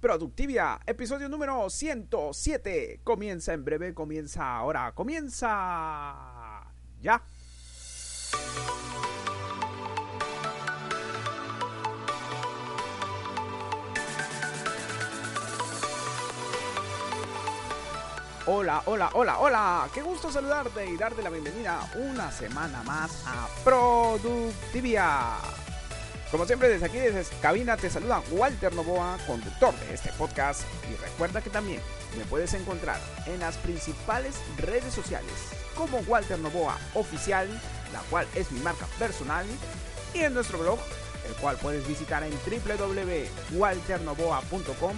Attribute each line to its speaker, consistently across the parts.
Speaker 1: Productivia, episodio número 107. Comienza en breve, comienza ahora, comienza ya. Hola, hola, hola, hola. Qué gusto saludarte y darte la bienvenida una semana más a Productivia. Como siempre, desde aquí, desde cabina, te saluda Walter Novoa, conductor de este podcast. Y recuerda que también me puedes encontrar en las principales redes sociales como Walter Novoa Oficial, la cual es mi marca personal, y en nuestro blog, el cual puedes visitar en www.walternovoa.com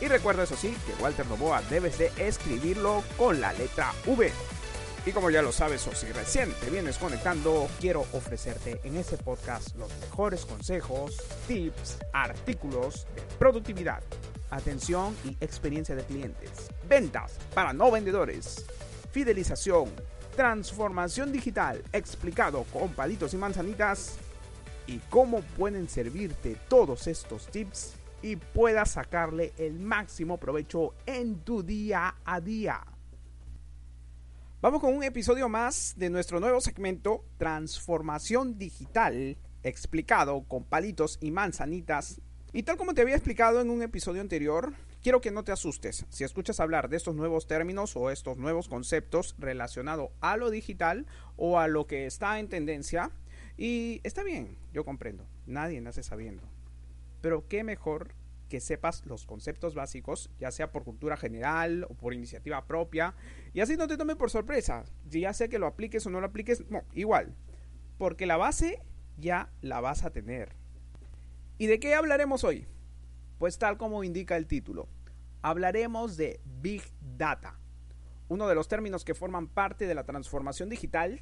Speaker 1: y recuerda eso sí, que Walter Novoa debes de escribirlo con la letra V. Y como ya lo sabes o si recién te vienes conectando, quiero ofrecerte en este podcast los mejores consejos, tips, artículos de productividad, atención y experiencia de clientes, ventas para no vendedores, fidelización, transformación digital explicado con palitos y manzanitas y cómo pueden servirte todos estos tips y puedas sacarle el máximo provecho en tu día a día. Vamos con un episodio más de nuestro nuevo segmento Transformación Digital, explicado con palitos y manzanitas. Y tal como te había explicado en un episodio anterior, quiero que no te asustes si escuchas hablar de estos nuevos términos o estos nuevos conceptos relacionados a lo digital o a lo que está en tendencia. Y está bien, yo comprendo, nadie nace sabiendo. Pero qué mejor que sepas los conceptos básicos, ya sea por cultura general o por iniciativa propia, y así no te tome por sorpresa. Ya sé que lo apliques o no lo apliques, no, igual. Porque la base ya la vas a tener. ¿Y de qué hablaremos hoy? Pues tal como indica el título, hablaremos de Big Data, uno de los términos que forman parte de la transformación digital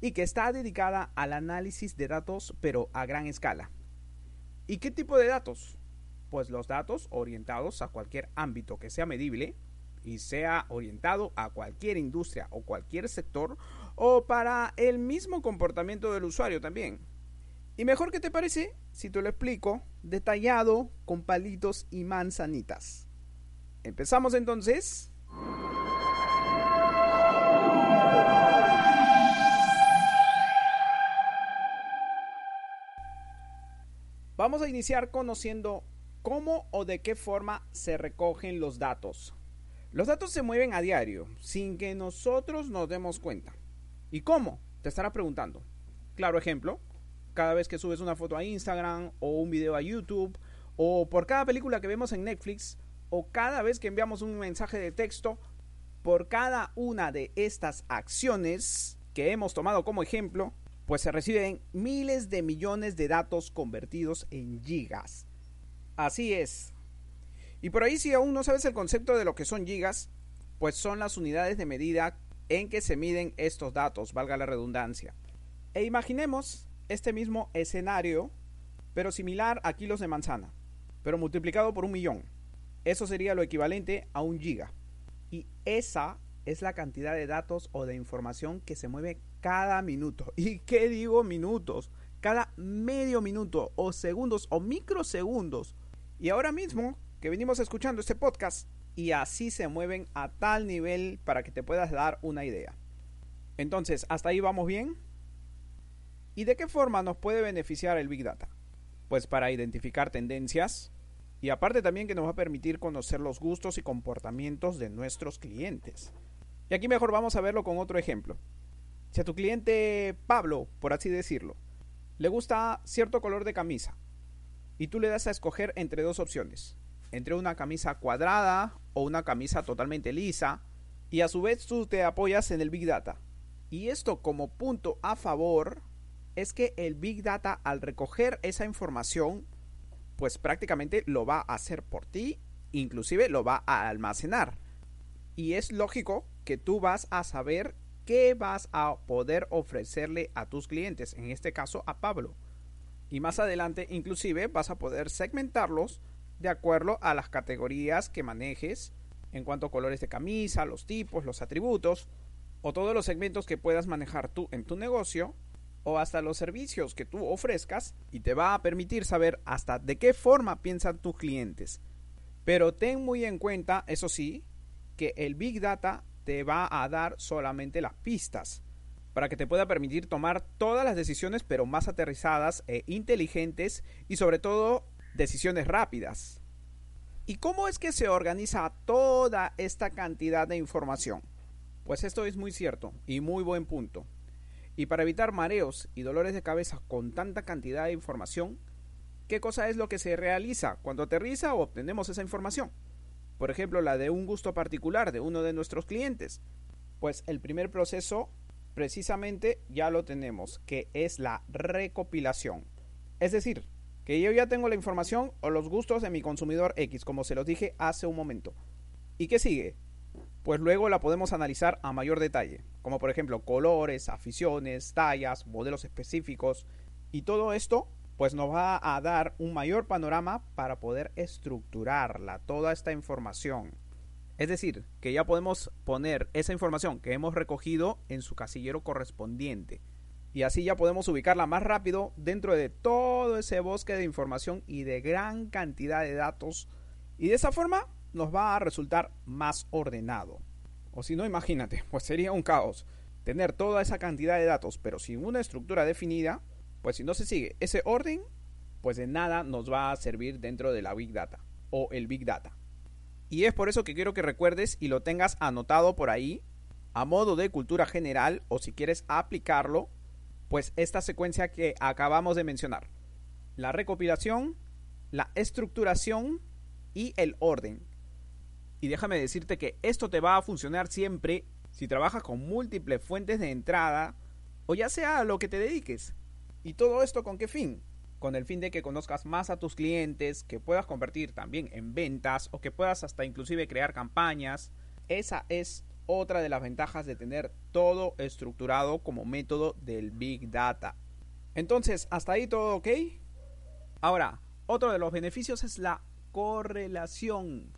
Speaker 1: y que está dedicada al análisis de datos pero a gran escala. ¿Y qué tipo de datos? Pues los datos orientados a cualquier ámbito que sea medible y sea orientado a cualquier industria o cualquier sector o para el mismo comportamiento del usuario también. Y mejor que te parece si te lo explico detallado con palitos y manzanitas. Empezamos entonces. Vamos a iniciar conociendo cómo o de qué forma se recogen los datos. Los datos se mueven a diario, sin que nosotros nos demos cuenta. ¿Y cómo? Te estará preguntando. Claro ejemplo, cada vez que subes una foto a Instagram o un video a YouTube, o por cada película que vemos en Netflix, o cada vez que enviamos un mensaje de texto, por cada una de estas acciones que hemos tomado como ejemplo, pues se reciben miles de millones de datos convertidos en gigas. Así es. Y por ahí si aún no sabes el concepto de lo que son gigas, pues son las unidades de medida en que se miden estos datos, valga la redundancia. E imaginemos este mismo escenario, pero similar a kilos de manzana, pero multiplicado por un millón. Eso sería lo equivalente a un giga. Y esa es la cantidad de datos o de información que se mueve cada minuto. ¿Y qué digo minutos? Cada medio minuto o segundos o microsegundos. Y ahora mismo que venimos escuchando este podcast y así se mueven a tal nivel para que te puedas dar una idea. Entonces, ¿hasta ahí vamos bien? ¿Y de qué forma nos puede beneficiar el Big Data? Pues para identificar tendencias y aparte también que nos va a permitir conocer los gustos y comportamientos de nuestros clientes. Y aquí mejor vamos a verlo con otro ejemplo. Si a tu cliente Pablo, por así decirlo, le gusta cierto color de camisa y tú le das a escoger entre dos opciones, entre una camisa cuadrada o una camisa totalmente lisa, y a su vez tú te apoyas en el Big Data. Y esto como punto a favor es que el Big Data al recoger esa información, pues prácticamente lo va a hacer por ti, inclusive lo va a almacenar. Y es lógico que tú vas a saber qué vas a poder ofrecerle a tus clientes, en este caso a Pablo. Y más adelante inclusive vas a poder segmentarlos de acuerdo a las categorías que manejes en cuanto a colores de camisa, los tipos, los atributos o todos los segmentos que puedas manejar tú en tu negocio o hasta los servicios que tú ofrezcas y te va a permitir saber hasta de qué forma piensan tus clientes. Pero ten muy en cuenta, eso sí, que el Big Data te va a dar solamente las pistas para que te pueda permitir tomar todas las decisiones pero más aterrizadas e inteligentes y sobre todo decisiones rápidas. ¿Y cómo es que se organiza toda esta cantidad de información? Pues esto es muy cierto y muy buen punto. Y para evitar mareos y dolores de cabeza con tanta cantidad de información, ¿qué cosa es lo que se realiza cuando aterriza o obtenemos esa información? Por ejemplo, la de un gusto particular de uno de nuestros clientes. Pues el primer proceso precisamente ya lo tenemos, que es la recopilación. Es decir, que yo ya tengo la información o los gustos de mi consumidor X, como se los dije hace un momento. ¿Y qué sigue? Pues luego la podemos analizar a mayor detalle, como por ejemplo colores, aficiones, tallas, modelos específicos, y todo esto pues nos va a dar un mayor panorama para poder estructurarla, toda esta información. Es decir, que ya podemos poner esa información que hemos recogido en su casillero correspondiente. Y así ya podemos ubicarla más rápido dentro de todo ese bosque de información y de gran cantidad de datos. Y de esa forma nos va a resultar más ordenado. O si no, imagínate, pues sería un caos. Tener toda esa cantidad de datos pero sin una estructura definida, pues si no se sigue ese orden, pues de nada nos va a servir dentro de la Big Data o el Big Data. Y es por eso que quiero que recuerdes y lo tengas anotado por ahí, a modo de cultura general, o si quieres aplicarlo, pues esta secuencia que acabamos de mencionar. La recopilación, la estructuración y el orden. Y déjame decirte que esto te va a funcionar siempre si trabajas con múltiples fuentes de entrada o ya sea a lo que te dediques. ¿Y todo esto con qué fin? Con el fin de que conozcas más a tus clientes, que puedas convertir también en ventas o que puedas hasta inclusive crear campañas. Esa es otra de las ventajas de tener todo estructurado como método del Big Data. Entonces, hasta ahí todo ok. Ahora, otro de los beneficios es la correlación.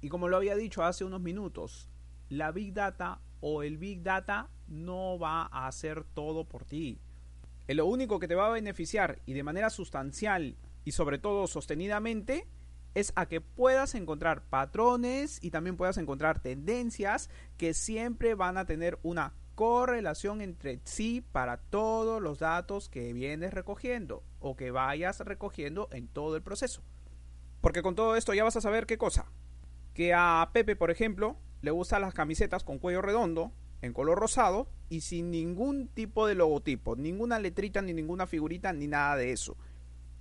Speaker 1: Y como lo había dicho hace unos minutos, la Big Data o el Big Data no va a hacer todo por ti lo único que te va a beneficiar y de manera sustancial y sobre todo sostenidamente es a que puedas encontrar patrones y también puedas encontrar tendencias que siempre van a tener una correlación entre sí para todos los datos que vienes recogiendo o que vayas recogiendo en todo el proceso. Porque con todo esto ya vas a saber qué cosa. Que a Pepe, por ejemplo, le gustan las camisetas con cuello redondo en color rosado y sin ningún tipo de logotipo, ninguna letrita ni ninguna figurita ni nada de eso.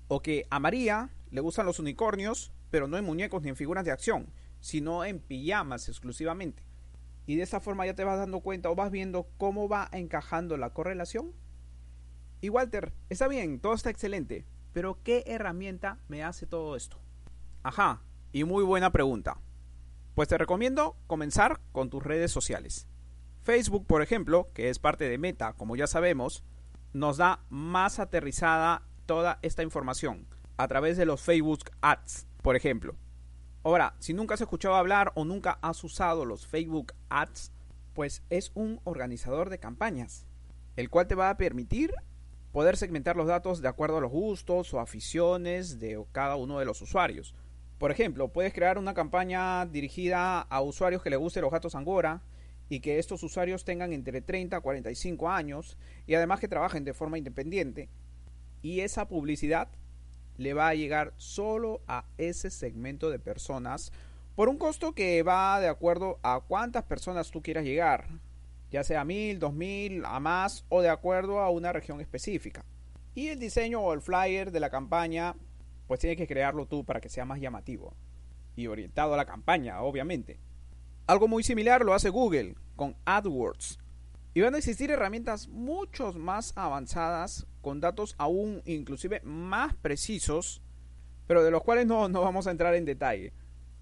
Speaker 1: O que a María le gustan los unicornios, pero no en muñecos ni en figuras de acción, sino en pijamas exclusivamente. Y de esa forma ya te vas dando cuenta o vas viendo cómo va encajando la correlación. Y Walter, está bien, todo está excelente, pero ¿qué herramienta me hace todo esto? Ajá, y muy buena pregunta. Pues te recomiendo comenzar con tus redes sociales. Facebook, por ejemplo, que es parte de Meta, como ya sabemos, nos da más aterrizada toda esta información a través de los Facebook Ads, por ejemplo. Ahora, si nunca has escuchado hablar o nunca has usado los Facebook Ads, pues es un organizador de campañas, el cual te va a permitir poder segmentar los datos de acuerdo a los gustos o aficiones de cada uno de los usuarios. Por ejemplo, puedes crear una campaña dirigida a usuarios que le gusten los gatos angora, y que estos usuarios tengan entre 30 a 45 años y además que trabajen de forma independiente y esa publicidad le va a llegar solo a ese segmento de personas por un costo que va de acuerdo a cuántas personas tú quieras llegar, ya sea mil, dos mil, a más o de acuerdo a una región específica. Y el diseño o el flyer de la campaña, pues tienes que crearlo tú para que sea más llamativo y orientado a la campaña, obviamente. Algo muy similar lo hace Google con AdWords. Y van a existir herramientas mucho más avanzadas con datos aún inclusive más precisos, pero de los cuales no, no vamos a entrar en detalle.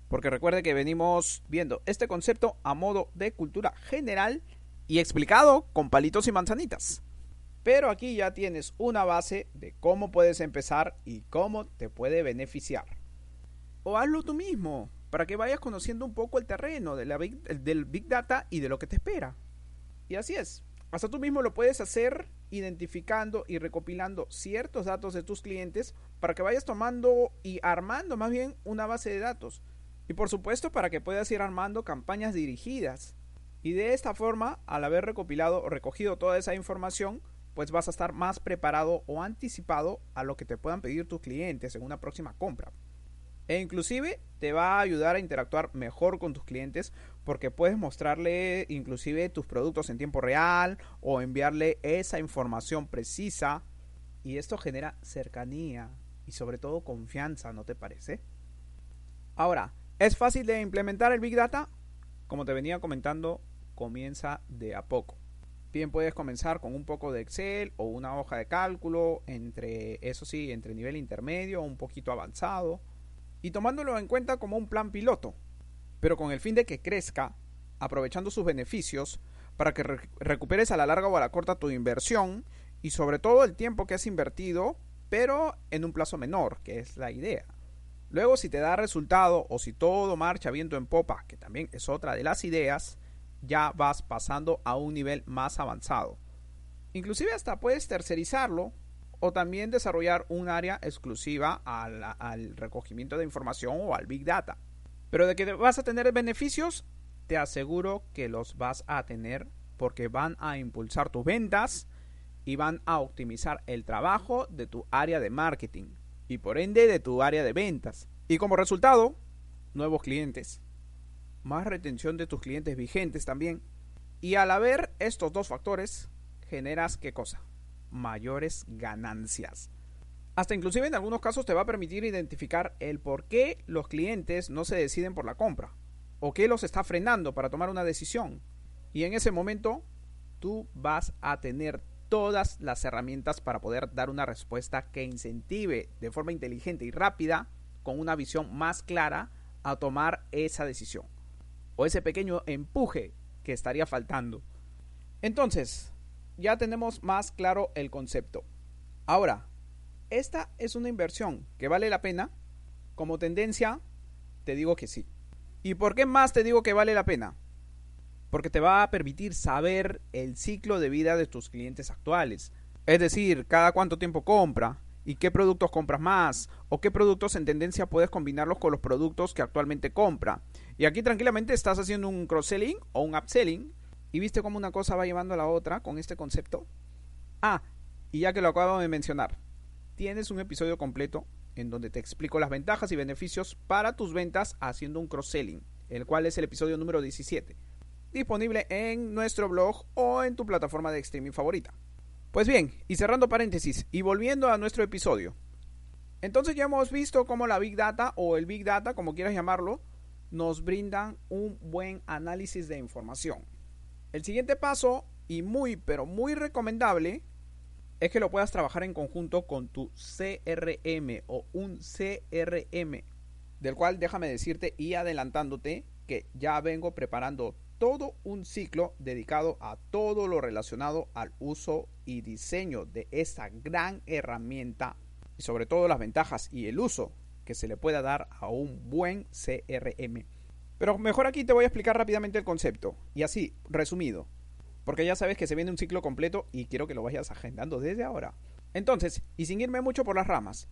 Speaker 1: Porque recuerde que venimos viendo este concepto a modo de cultura general y explicado con palitos y manzanitas. Pero aquí ya tienes una base de cómo puedes empezar y cómo te puede beneficiar. O hazlo tú mismo para que vayas conociendo un poco el terreno del Big Data y de lo que te espera. Y así es. Hasta tú mismo lo puedes hacer identificando y recopilando ciertos datos de tus clientes para que vayas tomando y armando más bien una base de datos. Y por supuesto para que puedas ir armando campañas dirigidas. Y de esta forma, al haber recopilado o recogido toda esa información, pues vas a estar más preparado o anticipado a lo que te puedan pedir tus clientes en una próxima compra. E inclusive te va a ayudar a interactuar mejor con tus clientes porque puedes mostrarle inclusive tus productos en tiempo real o enviarle esa información precisa y esto genera cercanía y sobre todo confianza, ¿no te parece? Ahora, ¿es fácil de implementar el Big Data? Como te venía comentando, comienza de a poco. Bien puedes comenzar con un poco de Excel o una hoja de cálculo, entre eso sí, entre nivel intermedio o un poquito avanzado, y tomándolo en cuenta como un plan piloto, pero con el fin de que crezca, aprovechando sus beneficios, para que recuperes a la larga o a la corta tu inversión y sobre todo el tiempo que has invertido, pero en un plazo menor, que es la idea. Luego, si te da resultado o si todo marcha viento en popa, que también es otra de las ideas, ya vas pasando a un nivel más avanzado. Inclusive hasta puedes tercerizarlo o también desarrollar un área exclusiva al, recogimiento de información o al Big Data. Pero de que vas a tener beneficios, te aseguro que los vas a tener porque van a impulsar tus ventas y van a optimizar el trabajo de tu área de marketing y por ende de tu área de ventas. Y como resultado, nuevos clientes, más retención de tus clientes vigentes también. Y al haber estos dos factores, generas qué cosa? Mayores ganancias. Hasta inclusive en algunos casos te va a permitir identificar el por qué los clientes no se deciden por la compra o qué los está frenando para tomar una decisión. Y en ese momento tú vas a tener todas las herramientas para poder dar una respuesta que incentive de forma inteligente y rápida, con una visión más clara, a tomar esa decisión o ese pequeño empuje que estaría faltando. Entonces, ya tenemos más claro el concepto. Ahora, ¿esta es una inversión que vale la pena? Como tendencia, te digo que sí. ¿Y por qué más te digo que vale la pena? Porque te va a permitir saber el ciclo de vida de tus clientes actuales. Es decir, cada cuánto tiempo compra, y qué productos compras más o qué productos en tendencia puedes combinarlos con los productos que actualmente compra. Y aquí tranquilamente estás haciendo un cross-selling o un upselling y viste cómo una cosa va llevando a la otra con este concepto. Ah, y ya que lo acabo de mencionar, tienes un episodio completo en donde te explico las ventajas y beneficios para tus ventas haciendo un cross-selling, el cual es el episodio número 17, disponible en nuestro blog o en tu plataforma de streaming favorita. Pues bien, y cerrando paréntesis y volviendo a nuestro episodio. Entonces ya hemos visto cómo la Big Data o el Big Data, como quieras llamarlo, nos brindan un buen análisis de información. El siguiente paso, y muy pero muy recomendable, es que lo puedas trabajar en conjunto con tu CRM o un CRM, del cual déjame decirte y adelantándote que ya vengo preparando todo un ciclo dedicado a todo lo relacionado al uso y diseño de esta gran herramienta y sobre todo las ventajas y el uso que se le pueda dar a un buen CRM. Pero mejor aquí te voy a explicar rápidamente el concepto y así, resumido, porque ya sabes que se viene un ciclo completo y quiero que lo vayas agendando desde ahora. Entonces, y sin irme mucho por las ramas,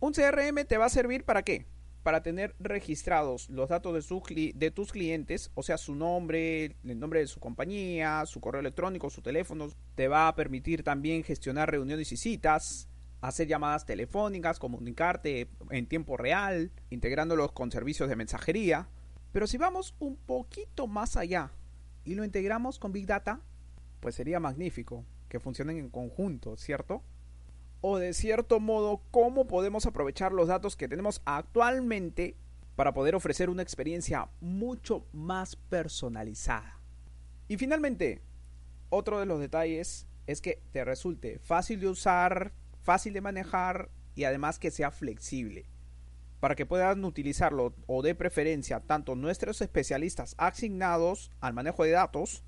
Speaker 1: un CRM te va a servir para qué? para tener registrados los datos de, de tus clientes, o sea, su nombre, el nombre de su compañía, su correo electrónico, su teléfono. Te va a permitir también gestionar reuniones y citas, hacer llamadas telefónicas, comunicarte en tiempo real, integrándolos con servicios de mensajería. Pero si vamos un poquito más allá y lo integramos con Big Data, pues sería magnífico que funcionen en conjunto, ¿cierto? o de cierto modo cómo podemos aprovechar los datos que tenemos actualmente para poder ofrecer una experiencia mucho más personalizada. Y finalmente, otro de los detalles es que te resulte fácil de usar, fácil de manejar y además que sea flexible. Para que puedan utilizarlo o de preferencia tanto nuestros especialistas asignados al manejo de datos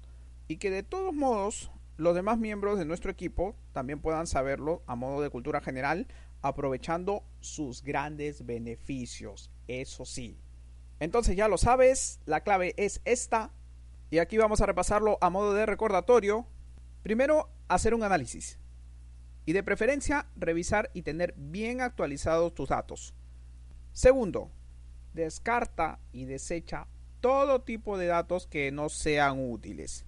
Speaker 1: y que de todos modos los demás miembros de nuestro equipo también puedan saberlo a modo de cultura general, aprovechando sus grandes beneficios, eso sí. Entonces ya lo sabes, la clave es esta, y aquí vamos a repasarlo a modo de recordatorio. Primero, hacer un análisis. Y de preferencia, revisar y tener bien actualizados tus datos. Segundo, descarta y desecha todo tipo de datos que no sean útiles.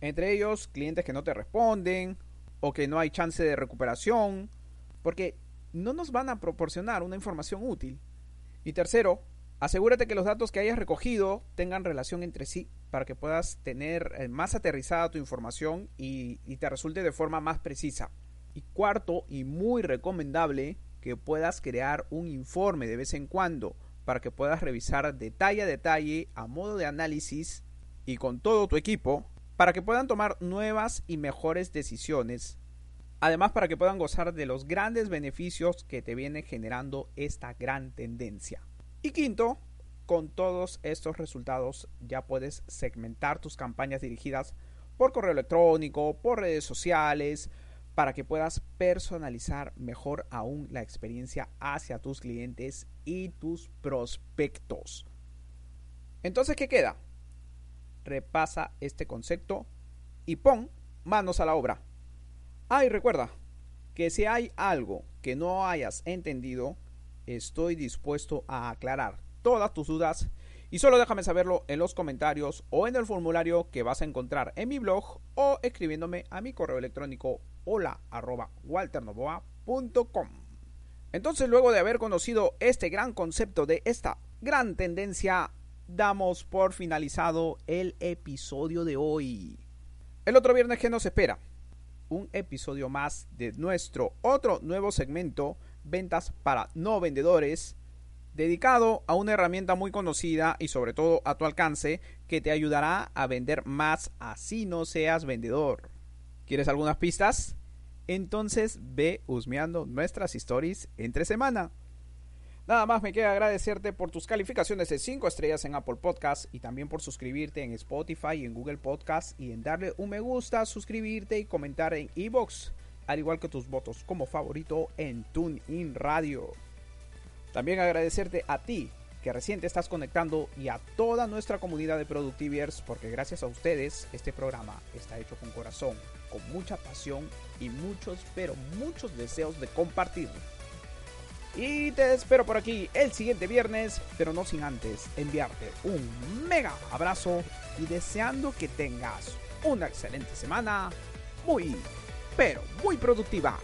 Speaker 1: Entre ellos, clientes que no te responden o que no hay chance de recuperación, porque no nos van a proporcionar una información útil. Y tercero, asegúrate que los datos que hayas recogido tengan relación entre sí para que puedas tener eh, más aterrizada tu información y, y te resulte de forma más precisa. Y cuarto, y muy recomendable, que puedas crear un informe de vez en cuando para que puedas revisar detalle a detalle a modo de análisis y con todo tu equipo para que puedan tomar nuevas y mejores decisiones. Además para que puedan gozar de los grandes beneficios que te viene generando esta gran tendencia. Y quinto, con todos estos resultados ya puedes segmentar tus campañas dirigidas por correo electrónico, por redes sociales, para que puedas personalizar mejor aún la experiencia hacia tus clientes y tus prospectos. Entonces, ¿qué queda? Repasa este concepto y pon manos a la obra. Ah, y recuerda que si hay algo que no hayas entendido, estoy dispuesto a aclarar todas tus dudas y solo déjame saberlo en los comentarios o en el formulario que vas a encontrar en mi blog o escribiéndome a mi correo electrónico hola. Entonces luego de haber conocido este gran concepto de esta gran tendencia, damos por finalizado el episodio de hoy. El otro viernes que nos espera, un episodio más de nuestro otro nuevo segmento, ventas para no vendedores, dedicado a una herramienta muy conocida y sobre todo a tu alcance que te ayudará a vender más así no seas vendedor. ¿Quieres algunas pistas? Entonces ve husmeando nuestras stories entre semana. Nada más me queda agradecerte por tus calificaciones de 5 estrellas en Apple Podcast y también por suscribirte en Spotify y en Google Podcast y en darle un me gusta, suscribirte y comentar en iBox, al igual que tus votos como favorito en TuneIn Radio. También agradecerte a ti que recién te estás conectando y a toda nuestra comunidad de Productiviers porque gracias a ustedes este programa está hecho con corazón, con mucha pasión y muchos, pero muchos deseos de compartir. Y te espero por aquí el siguiente viernes, pero no sin antes enviarte un mega abrazo y deseando que tengas una excelente semana, muy, pero muy productiva.